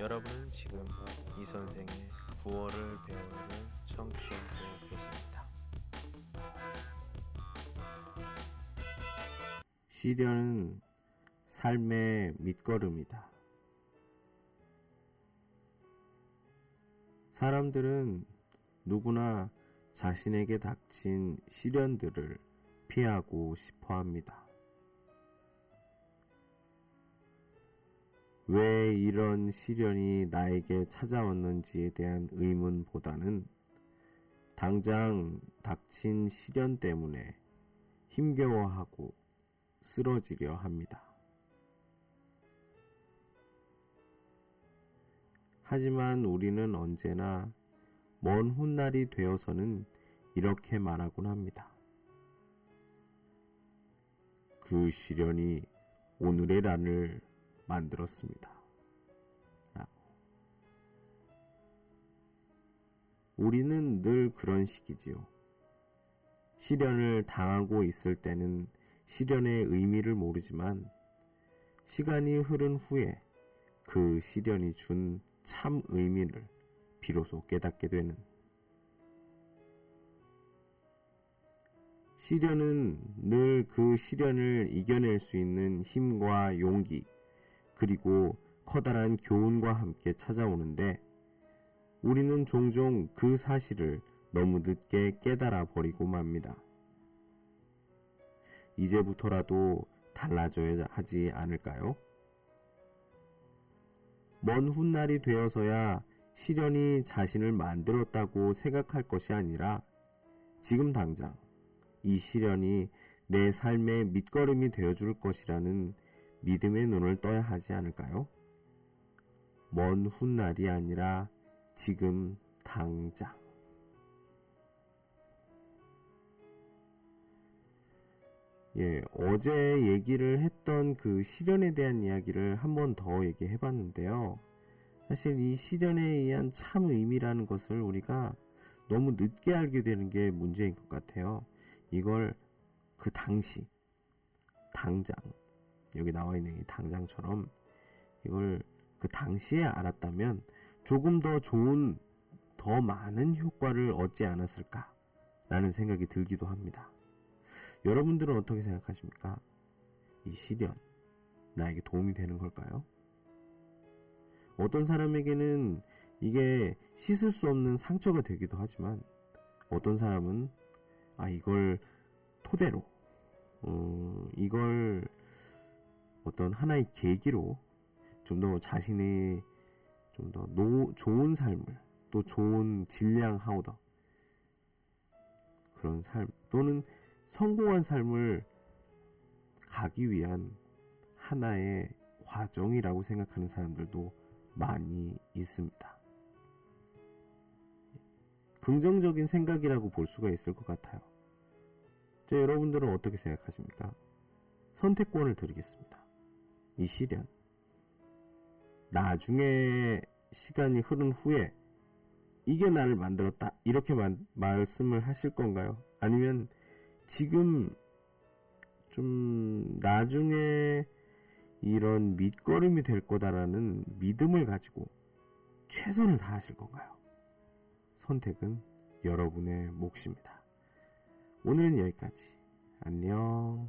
여러분은 지금 이 선생의 구월을 배우를 청취하고 계십니다. 시련은 삶의 밑거름이다. 사람들은 누구나 자신에게 닥친 시련들을 피하고 싶어 합니다. 왜 이런 시련이 나에게 찾아왔는지에 대한 의문보다는 당장 닥친 시련 때문에 힘겨워하고 쓰러지려 합니다. 하지만 우리는 언제나 먼 훗날이 되어서는 이렇게 말하곤 합니다. 그 시련이 오늘의 나를 만들었습니다. 라고. 우리는 늘 그런 식이지요. 시련을 당하고 있을 때는 시련의 의미를 모르지만 시간이 흐른 후에 그 시련이 준 참 의미를 비로소 깨닫게 되는 시련은 늘 그 시련을 이겨낼 수 있는 힘과 용기, 그리고 커다란 교훈과 함께 찾아오는데 우리는 종종 그 사실을 너무 늦게 깨달아 버리고 맙니다. 이제부터라도 달라져야 하지 않을까요? 먼 훗날이 되어서야 시련이 자신을 만들었다고 생각할 것이 아니라 지금 당장 이 시련이 내 삶의 밑거름이 되어줄 것이라는 믿음의 눈을 떠야 하지 않을까요? 먼 훗날이 아니라 지금 당장. 예, 어제 얘기를 했던 그 시련에 대한 이야기를 한 번 더 얘기해 봤는데요. 사실 이 시련에 의한 참 의미라는 것을 우리가 너무 늦게 알게 되는 게 문제인 것 같아요. 이걸 그 당시, 당장, 여기 나와 있는 이 당장처럼 이걸 그 당시에 알았다면 조금 더 좋은 더 많은 효과를 얻지 않았을까라는 생각이 들기도 합니다. 여러분들은 어떻게 생각하십니까? 이 시련 나에게 도움이 되는 걸까요? 어떤 사람에게는 이게 씻을 수 없는 상처가 되기도 하지만 어떤 사람은 아 이걸 토대로 어, 이걸 어떤 하나의 계기로 좀 더 자신의 좀 더 좋은 삶을 또 좋은 질량 하우더 그런 삶 또는 성공한 삶을 가기 위한 하나의 과정이라고 생각하는 사람들도 많이 있습니다. 긍정적인 생각이라고 볼 수가 있을 것 같아요. 자, 여러분들은 어떻게 생각하십니까? 선택권을 드리겠습니다. 이 시련. 나중에 시간이 흐른 후에 이게 나를 만들었다. 이렇게 마, 말씀을 하실 건가요? 아니면 지금 좀 나중에 이런 밑거름이 될 거다라는 믿음을 가지고 최선을 다하실 건가요? 선택은 여러분의 몫입니다. 오늘은 여기까지. 안녕.